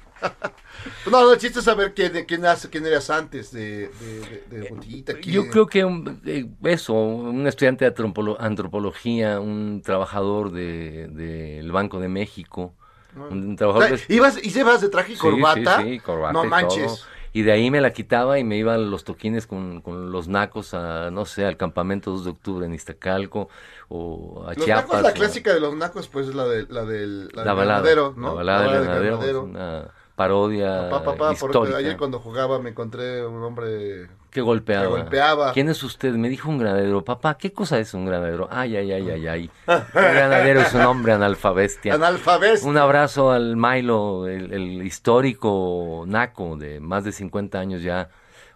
No, no, el chiste es saber quién, quién, hace- quién eras antes de, de, de- de Botellita. quién- Yo creo que un- eh, eso, un estudiante de antropolo- antropología, un trabajador de- del Banco de México, un, un O trabajador sea, de- ¿ibas, ¿Y llevas de traje y Sí, corbata? Sí, sí, corbata No y manches. todo. Y de ahí me la quitaba y me iba a los toquines con, con los nacos a, no sé, al campamento 2 de octubre en Iztacalco o a Los Chiapas. nacos, la o- clásica de los nacos, pues es la, de, la del la la del balada, granadero, ¿no? la balada del del granadero, granadero. es una parodia Papá, papá, porque histórica ayer cuando jugaba me encontré un hombre que golpeaba. que golpeaba. ¿Quién es usted? Me dijo un granadero. Papá, ¿qué cosa es un granadero? Ay, ay, ay, ay, ay. Un granadero es un hombre analfabestia. analfabestia. Un abrazo al Milo, el, el histórico naco de más de 50 años ya.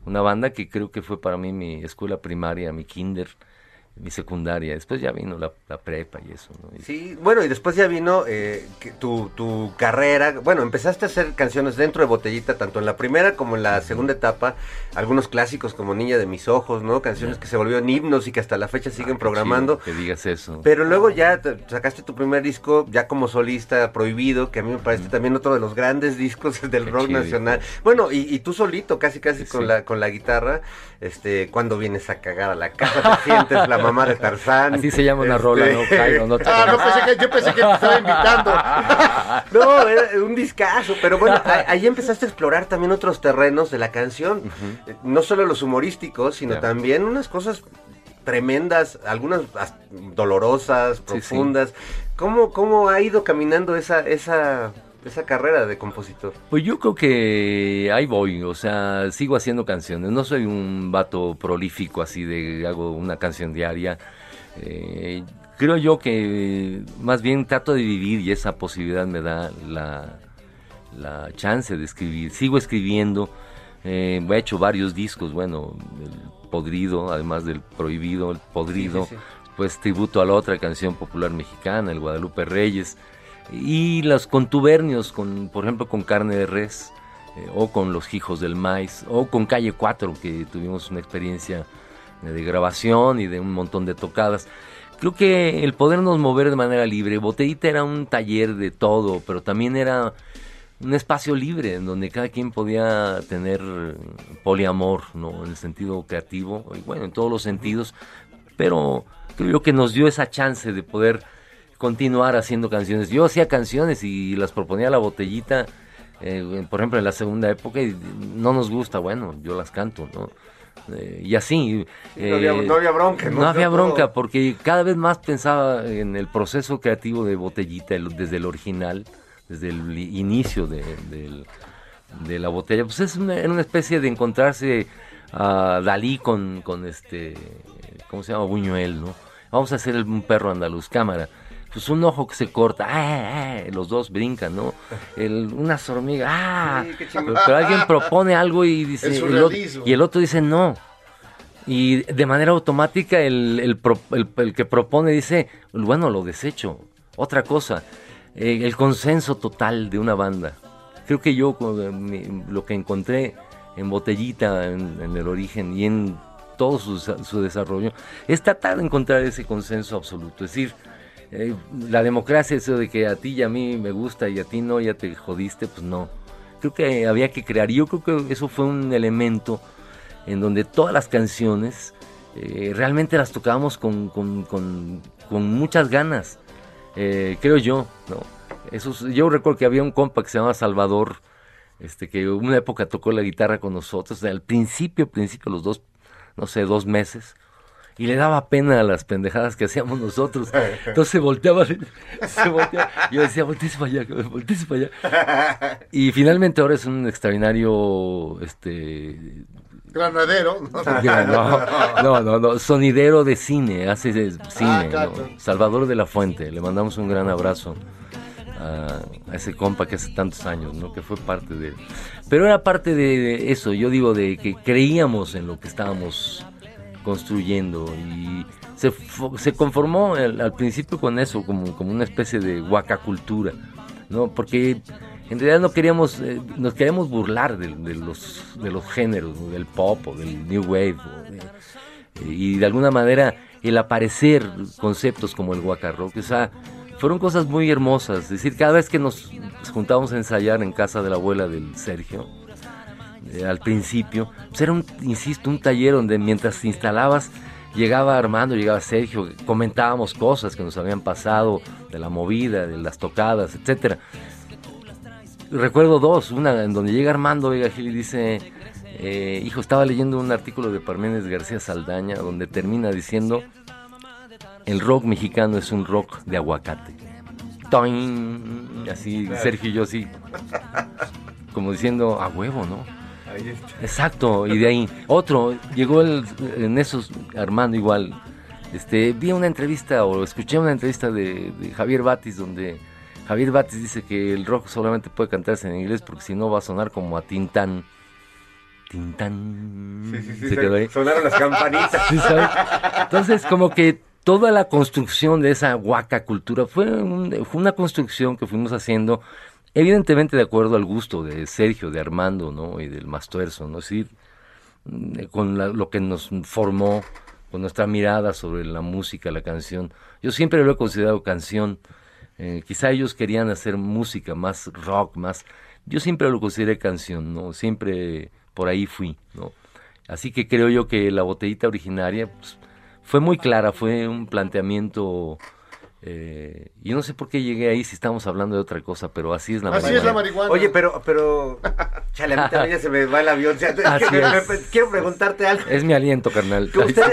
Una banda que creo que fue para mí mi escuela primaria, mi kinder, mi secundaria. Después ya vino la, la prepa y eso. ¿no? Y- Sí, bueno, y después ya vino eh, tu, tu carrera. Bueno, empezaste a hacer canciones dentro de Botellita, tanto en la primera como en la segunda etapa. Algunos clásicos como Niña de mis ojos, ¿no? Canciones que se volvieron himnos y que hasta la fecha siguen Ah, qué programando. que digas eso. Pero luego ya te- sacaste tu primer disco, ya como solista, Prohibido, que a mí me parece también otro de los grandes discos del Qué rock chido. nacional. Bueno, y, y tú solito, casi casi Sí, con sí. la con la guitarra, este, cuando vienes a cagar a la casa, te sientes la mamá de Tarzán. Así se llama una Este, rola, ¿no, Jairo? No te Ah, no pensé que, yo pensé que te estaba invitando. No, era un discazo, pero bueno, a- ahí empezaste a explorar también otros terrenos de la canción. No solo los humorísticos, sino también unas cosas tremendas, algunas as- dolorosas, sí. profundas. ¿Cómo, ¿Cómo ha ido caminando esa, esa, esa carrera de compositor? Pues yo creo que ahí voy, o sea, sigo haciendo canciones. No soy un vato prolífico así de hago una canción diaria. Eh, creo yo que más bien trato de vivir y esa posibilidad me da la, la chance de escribir. Sigo escribiendo, eh, he hecho varios discos, bueno, el Podrido, además del Prohibido, el Podrido, Sí, sí, pues tributo a la otra canción popular mexicana, el Guadalupe Reyes, y los contubernios, con, por ejemplo, con Carne de Res, eh, o con Los Hijos del Maíz, o con Calle 4, que tuvimos una experiencia de grabación y de un montón de tocadas. Creo que el podernos mover de manera libre, Botellita era un taller de todo, pero también era un espacio libre en donde cada quien podía tener poliamor, ¿no? En el sentido creativo, y bueno, en todos los sentidos, pero creo yo que nos dio esa chance de poder continuar haciendo canciones. Yo hacía canciones y las proponía a la botellita, eh, por ejemplo, en la segunda época, y no nos gusta, bueno, yo las canto, ¿no? Eh, y así. no había- eh, no había bronca, ¿no? No había Todo- bronca, porque cada vez más pensaba en el proceso creativo de Botellita, el- desde el original, desde el inicio de, de la botella. Pues es una, era una especie de encontrarse a Dalí con, con este, ¿cómo se llama? Buñuel, ¿no? Vamos a hacer un perro andaluz, cámara. Pues un ojo que se corta, ¡ah! ah! los dos brincan, ¿no? El, unas hormigas, ¡ah! Sí, pero, pero alguien propone algo y dice, El el otro- y el otro dice no. Y de manera automática el, el pro- el- el que propone dice, bueno, lo desecho. Otra cosa, eh, el consenso total de una banda. Creo que yo eh, lo que encontré en Botellita, en, en el origen y en todo su, su desarrollo, es tratar de encontrar ese consenso absoluto. Es decir, eh, la democracia, eso de que a ti y a mí me gusta y a ti no, ya te jodiste, pues no. Creo que había que crear. Yo creo que eso fue un elemento en donde todas las canciones eh, realmente las tocábamos con, con- con- muchas ganas, eh, creo yo, ¿no? Eso, es- yo recuerdo que había un compa que se llamaba Salvador, este, que una época tocó la guitarra con nosotros, al principio, principio, los dos, no sé, dos meses, y le daba pena a las pendejadas que hacíamos nosotros. Entonces se volteaba, se volteaba. Yo decía, volteese para allá, volteese para allá. Y finalmente ahora es un extraordinario, este, Granadero. ¿no? no, no, no, no, sonidero de cine, hace de cine, Ah, claro. ¿no? Salvador de la Fuente, le mandamos un gran abrazo a, a ese compa que hace tantos años, ¿no? Que fue parte de... Pero era parte de, de eso, yo digo, de que creíamos en lo que estábamos construyendo y se, se conformó al, principio con eso, como, como una especie de huacacultura, ¿no? Porque en realidad no queríamos, eh, nos queríamos burlar de, los, de los géneros, del pop o del new wave, y de alguna manera el aparecer conceptos como el guacarrock, o sea, fueron cosas muy hermosas, es decir, cada vez que nos juntábamos a ensayar en casa de la abuela del Sergio, eh, al principio. Pues era un, insisto, un taller donde mientras te instalabas, llegaba Armando, llegaba Sergio, comentábamos cosas que nos habían pasado de la movida, de las tocadas, etcétera. Recuerdo dos, una en donde llega Armando Vega Gil y dice, eh, hijo, estaba leyendo un artículo de Parménides García Saldaña donde termina diciendo, el rock mexicano es un rock de aguacate. Toin, así, Sergio y yo así, como diciendo, a huevo, ¿no? Ahí está. Exacto, y de ahí otro, llegó el, en esos, Armando igual, este, vi una entrevista o escuché una entrevista de, de Javier Batis donde Javier Batis dice que el rock solamente puede cantarse en inglés porque si no va a sonar como a Tintán. Tintán. Sí, sí, sí, Se quedó ahí. Sonaron las campanitas. Entonces, como que toda la construcción de esa huaca cultura fue, un- fue una construcción que fuimos haciendo, evidentemente de acuerdo al gusto de Sergio, de Armando, ¿no? Y del Mastuerzo, ¿no? Es mm, con la- lo que nos formó, con nuestra mirada sobre la música, la canción. Yo siempre lo he considerado canción. Eh, quizá ellos querían hacer música más rock, más... Yo siempre lo consideré canción, ¿no? Siempre por ahí fui, ¿no? Así que creo yo que la botellita originaria pues, fue muy clara, fue un planteamiento... eh, y no sé por qué llegué ahí si estamos hablando de otra cosa, pero así es la Así es la marihuana. marihuana. Oye, pero, pero, chale, a mí también ya se me va el avión. O sea, es que Así me- es. me- quiero preguntarte algo. Es mi aliento, carnal. Que ustedes-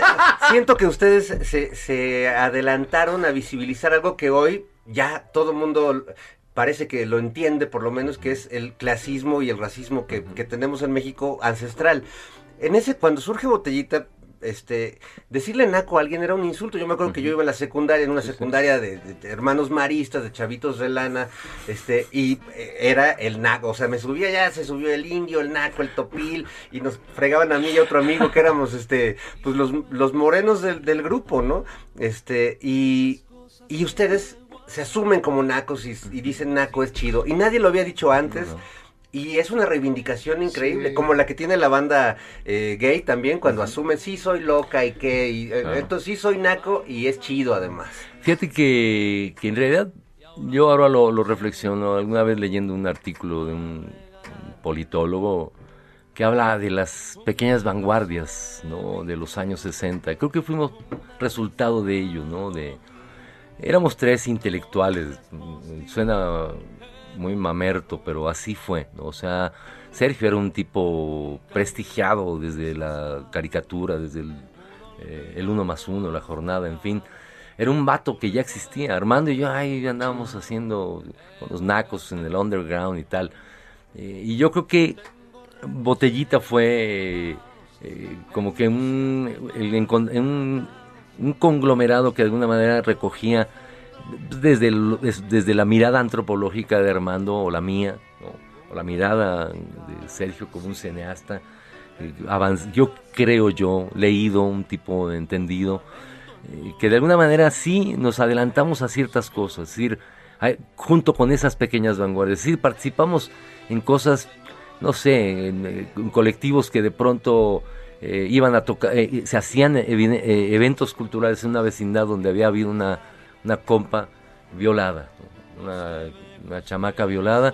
siento que ustedes se, se adelantaron a visibilizar algo que hoy ya todo el mundo parece que lo entiende, por lo menos, que es el clasismo y el racismo que, que tenemos en México ancestral. En ese, cuando surge Botellita, este, decirle naco a alguien era un insulto. Yo me acuerdo que yo iba en la secundaria, en una secundaria de, de- de hermanos maristas, de chavitos de lana, este, y eh, era el naco. O sea, me subía ya, se subió el indio, el naco, el topil, y nos fregaban a mí y a otro amigo que éramos, este, pues los, los morenos del, del grupo, ¿no? Este, y, y ustedes se asumen como nacos y, y dicen naco es chido. Y nadie lo había dicho antes. Y es una reivindicación increíble, Sí. como la que tiene la banda eh, gay también, cuando asumen, sí soy loca y qué, y, eh, Claro. entonces sí soy naco y es chido además. Fíjate que, que en realidad yo ahora lo, lo reflexiono, alguna vez leyendo un artículo de un, un politólogo que habla de las pequeñas vanguardias ¿no? de los años 60. Creo que fuimos resultado de ello, ¿no? De, éramos tres intelectuales, mm, suena muy mamerto, pero así fue. O sea, Sergio era un tipo prestigiado desde la caricatura, desde el, eh, el uno más uno, la jornada, en fin. Era un vato que ya existía. Armando y yo ahí andábamos haciendo con los nacos en el underground y tal. Eh, y yo creo que Botellita fue eh, como que el un, un conglomerado que de alguna manera recogía desde, el- des- desde la mirada antropológica de Armando o la mía, o la mirada de Sergio como un cineasta. eh, yo creo yo, leído, un tipo entendido, eh, que de alguna manera sí nos adelantamos a ciertas cosas, es decir, junto con esas pequeñas vanguardias, participamos en cosas, no sé, en, eh, colectivos que de pronto iban a tocar, se hacían eventos culturales en una vecindad donde había habido una, una compa violada, una, chamaca violada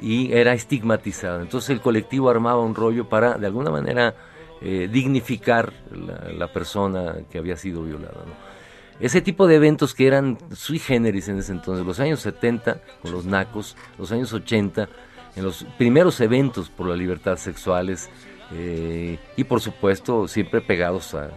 y era estigmatizada. Entonces el colectivo armaba un rollo para, de alguna manera, eh, dignificar la, persona que había sido violada. Ese tipo de eventos que eran sui generis en ese entonces, los años 70 con los nacos, los años 80, en los primeros eventos por la libertad sexuales eh, y por supuesto siempre pegados a,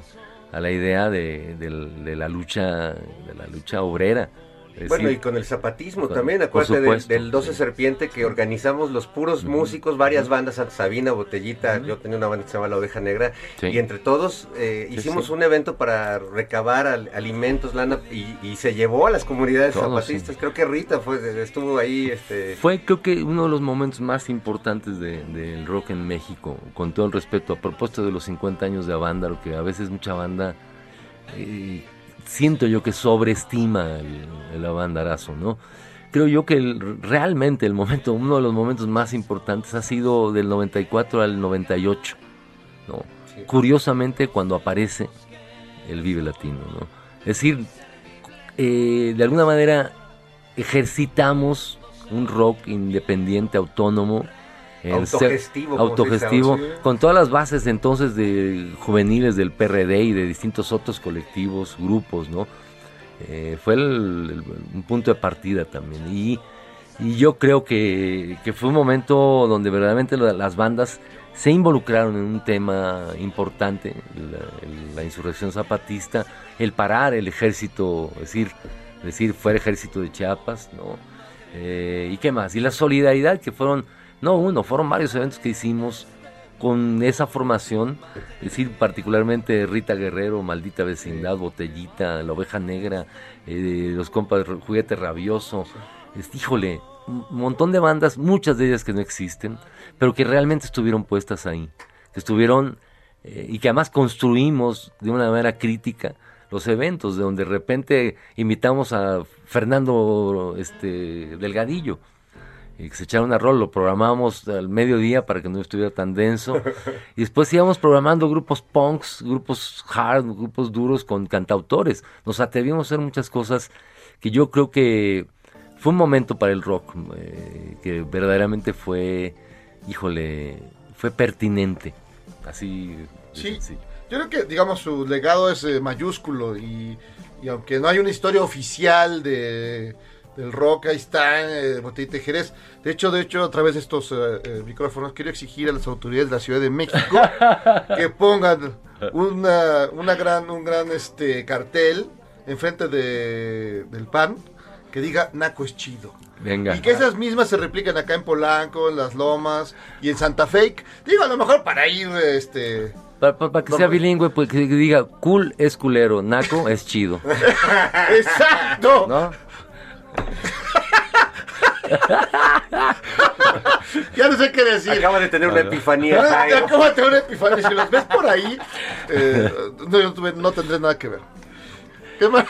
a la idea de, del- de la lucha de la lucha obrera. Es Bueno, y con el zapatismo con- también, acuérdate del, supuesto, del 12 sí. Serpiente que organizamos los puros músicos, varias bandas, Santa Sabina, Botellita, yo tenía una banda que se llama La Oveja Negra, Sí. y entre todos eh, Sí, hicimos un evento para recabar al- alimentos, lana, y, y se llevó a las comunidades zapatistas, creo que Rita fue, estuvo ahí, este... Fue creo que uno de los momentos más importantes de- del rock en México, con todo el respeto, a propósito de los 50 años de Avándaro, que a veces mucha banda, eh, siento yo que sobreestima el, el Avándarazo, ¿no? Creo yo que el- realmente el momento, uno de los momentos más importantes ha sido del 94 al 98, ¿no? Sí. Curiosamente cuando aparece el Vive Latino, ¿no? Es decir, eh, de alguna manera ejercitamos un rock independiente, autónomo. Autogestivo, autogestivo, con todas las bases entonces de juveniles del PRD y de distintos otros colectivos, grupos, ¿no? Eh, fue el- el- un punto de partida también. Y, y yo creo que, que fue un momento donde verdaderamente la- las bandas se involucraron en un tema importante, la, insurrección zapatista, el parar el ejército, es decir, decir, fue el ejército de Chiapas, ¿no? Eh, ¿Y qué más? Y la solidaridad que fueron, no uno, fueron varios eventos que hicimos con esa formación, es decir, particularmente Rita Guerrero, Maldita Vecindad, Botellita, La Oveja Negra, eh, los compas Juguete Rabioso, es- híjole, un montón de bandas, muchas de ellas que no existen, pero que realmente estuvieron puestas ahí, que estuvieron eh, y que además construimos de una manera crítica los eventos, de donde de repente invitamos a Fernando este, Delgadillo, y que se echara una rol, lo programamos al mediodía para que no estuviera tan denso. Y después íbamos programando grupos punks, grupos hard, grupos duros con cantautores. Nos atrevimos a hacer muchas cosas que yo creo que fue un momento para el rock, eh, que verdaderamente fue, híjole, fue pertinente. Así. Sí. sencillo. Yo creo que, digamos, su legado es eh, mayúsculo y, y aunque no hay una historia oficial de, del rock, ahí está eh, Botellita de Jerez. De hecho, de hecho, a través de estos eh, eh, micrófonos quiero exigir a las autoridades de la Ciudad de México que pongan una, una gran, un gran este cartel enfrente de, del PAN que diga Naco es chido. Venga. Y que esas mismas se repliquen acá en Polanco, en Las Lomas y en Santa Fe. Digo, a lo mejor para ir, este... Para, para- para que sea bilingüe, pues que diga cool es culero, naco es chido. ¡Exacto! ¿No? Ya no sé qué decir. Acaba de tener una epifanía. Acabo de tener una epifanía. Si los ves por ahí, eh, no, yo no tuve- no tendré nada que ver. ¿Qué más?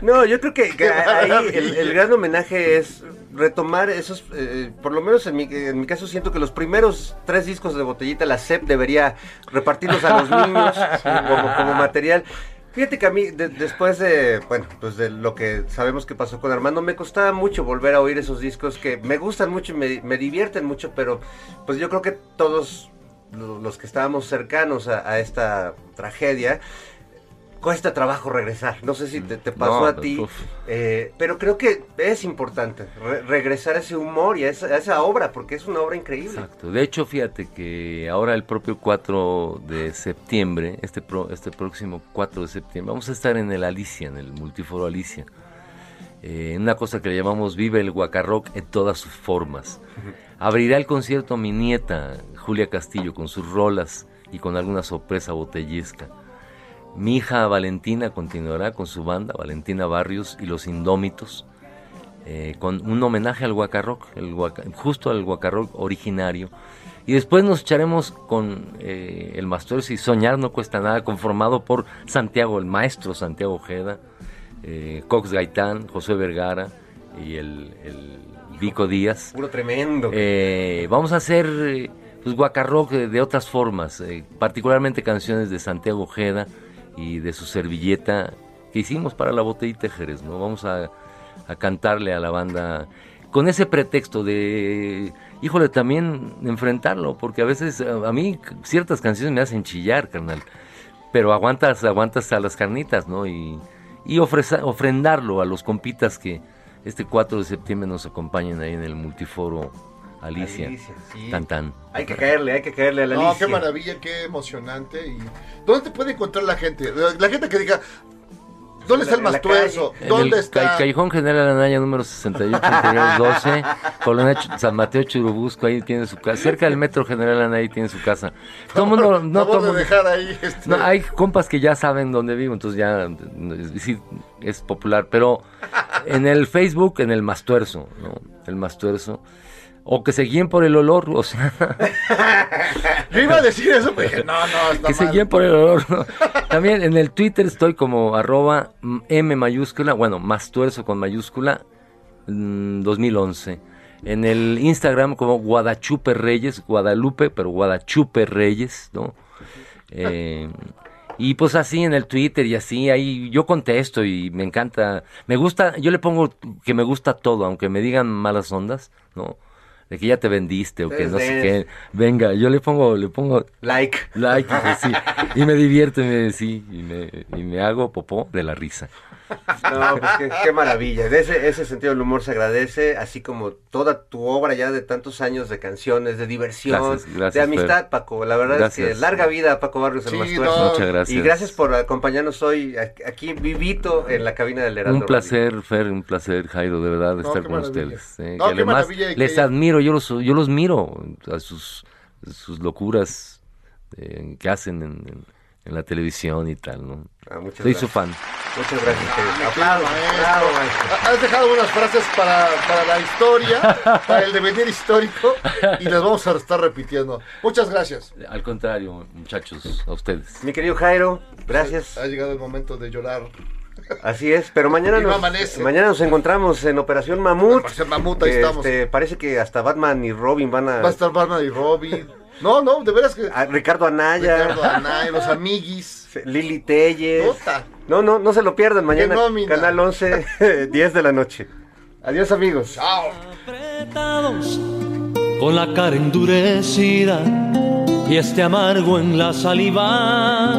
No, yo creo que, ahí el, el gran homenaje es retomar esos, eh, por lo menos en mi, en mi caso siento que los primeros tres discos de Botellita, la CEP debería repartirlos a los niños como, como material. Fíjate que a mí, de- después de, bueno, pues de lo que sabemos que pasó con Armando, me costaba mucho volver a oír esos discos que me gustan mucho y me, me divierten mucho, pero pues yo creo que todos lo- los que estábamos cercanos a esta tragedia, cuesta trabajo regresar. No sé si te, te pasó No, a ti, eh, pero creo que es importante re- regresar a ese humor y a esa, a esa obra, porque es una obra increíble. Exacto. De hecho, fíjate que ahora el propio 4 de septiembre, este, pro- este próximo 4 de septiembre, vamos a estar en el Alicia, en el Multiforo Alicia. Eh, en una cosa que le llamamos Vive el Guacarrock en todas sus formas. Abrirá el concierto mi nieta, Julia Castillo, con sus rolas y con alguna sorpresa botellesca. Mi hija Valentina continuará con su banda, Valentina Barrios y Los Indómitos, eh, con un homenaje al Guacarrock, el guaca- justo al Guacarrock originario. Y después nos echaremos con eh, el Mastuerzo y Soñar no cuesta nada, conformado por Santiago, el maestro Santiago Ojeda, eh, Cox Gaitán, José Vergara y el, el Vico Díaz. Puro tremendo. Vamos a hacer pues, guacarrock de, de otras formas, particularmente canciones de Santiago Ojeda y de su servilleta que hicimos para la botellita de Jerez, ¿no? Vamos a, a cantarle a la banda con ese pretexto de, híjole, también enfrentarlo, porque a veces a, a mí ciertas canciones me hacen chillar, carnal, pero aguantas, aguantas a las carnitas, ¿no? Y, y ofreza- ofrendarlo a los compitas que este 4 de septiembre nos acompañen ahí en el multiforo Alicia. Alicia, sí. Tan tan. Hay que caerle, hay que caerle a la No, Alicia. qué maravilla, qué emocionante. Y ¿Dónde te puede encontrar la gente? La gente que diga, ¿dónde está el Mastuerzo? En ¿Dónde el está? Ca- Callejón General Anaya número 68, interior 12, Colonia San Mateo Churubusco, ahí tiene su casa. Cerca del Metro General Anaya tiene su casa. Todo mundo, no todo de mundo- dejar ahí este, No, hay compas que ya saben dónde vivo, entonces ya sí, es popular. Pero en el Facebook, en el Mastuerzo, ¿no? El Mastuerzo. O que se guíen por el olor, o sea, Yo iba a decir eso, pero dije, no, no, está que se mal. guíen por el olor. ¿no? También en el Twitter estoy como arroba M mayúscula, bueno, Mastuerzo con mayúscula, mm, 2011. En el Instagram como Guadachupe Reyes, Guadalupe, pero Guadachupe Reyes, ¿no? Eh, Y pues así en el Twitter y así, ahí yo contesto y me encanta. Me gusta, yo le pongo que me gusta todo, aunque me digan malas ondas, ¿no? De que ya te vendiste o que no sé qué. Venga, yo le pongo, le pongo Like. like y, sí, y me divierto y me, sí, y me, y me hago popó de la risa. No, pues qué, qué maravilla. De ese, ese sentido del humor se agradece, así como toda tu obra ya de tantos años de canciones, de diversión, Gracias, gracias, de amistad, Fer. Paco. La verdad es que larga vida Paco Barrios el Sí, Mastuerzo. no. Muchas gracias. Y gracias por acompañarnos hoy aquí vivito en la cabina del Heraldo. Un placer, Fer, un placer, Jairo, de verdad, de No, estar qué con maravilla. ustedes. eh, No, que qué además maravilla y les que- admiro admiro, yo los, yo los miro a sus, sus locuras eh, que hacen en, en- en la televisión y tal, ¿no? Ah, muchas Soy gracias. su fan. Muchas gracias. Sí, Aplausos, bravo. Has dejado unas frases para, para la historia, para el devenir histórico, y las vamos a estar repitiendo. Muchas gracias. Al contrario, muchachos, a ustedes. Mi querido Jairo, gracias. Ha llegado el momento de llorar. Así es, pero mañana nos, amanece. mañana nos encontramos en Operación Mamut. Operación Mamut, ahí que, estamos. este, parece que hasta Batman y Robin van a... Va a estar Batman y Robin. No, no, de veras que. a Ricardo Anaya, Ricardo Anaya, los amiguis. Lili Telles. Puta. No, no, no se lo pierdan mañana. Canal 11, 10 de la noche. Adiós amigos. Chao. apretados, con la cara endurecida y este amargo en la saliva.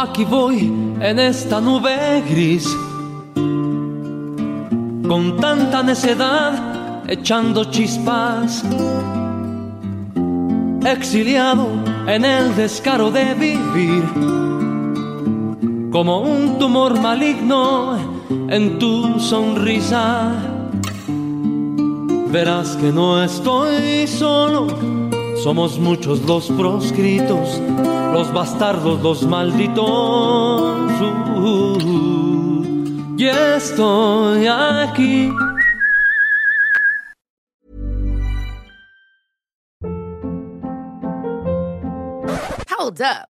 Aquí voy en esta nube gris, con tanta necedad, echando chispas exiliado en el descaro de vivir, como un tumor maligno en tu sonrisa. Verás que no estoy solo, somos muchos los proscritos, los bastardos, los malditos. Uh, y estoy aquí. Hold up.